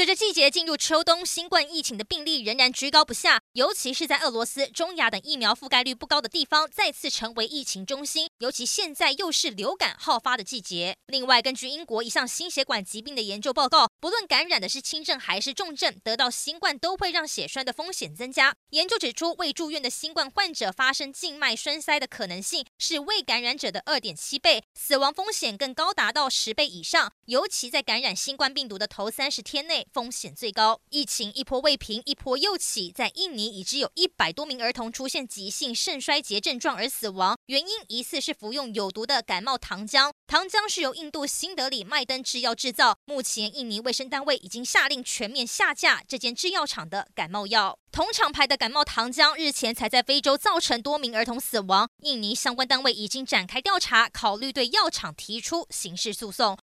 随着季节进入秋冬，新冠疫情的病例仍然居高不下，尤其是在俄罗斯、中亚等疫苗覆盖率不高的地方，再次成为疫情中心。尤其现在又是流感好发的季节。另外，根据英国一项心血管疾病的研究报告，不论感染的是轻症还是重症，得到新冠都会让血栓的风险增加。研究指出，未住院的新冠患者发生静脉栓塞的可能性是未感染者的二点七倍，死亡风险更高达到十倍以上。尤其在感染新冠病毒的头三十天内。风险最高，疫情一波未平，一波又起。在印尼，已知有一百多名儿童出现急性肾衰竭症状而死亡，原因疑似是服用有毒的感冒糖浆。糖浆是由印度新德里麦登制药制造，目前印尼卫生单位已经下令全面下架这间制药厂的感冒药。同厂牌的感冒糖浆日前才在非洲造成多名儿童死亡，印尼相关单位已经展开调查，考虑对药厂提出刑事诉讼。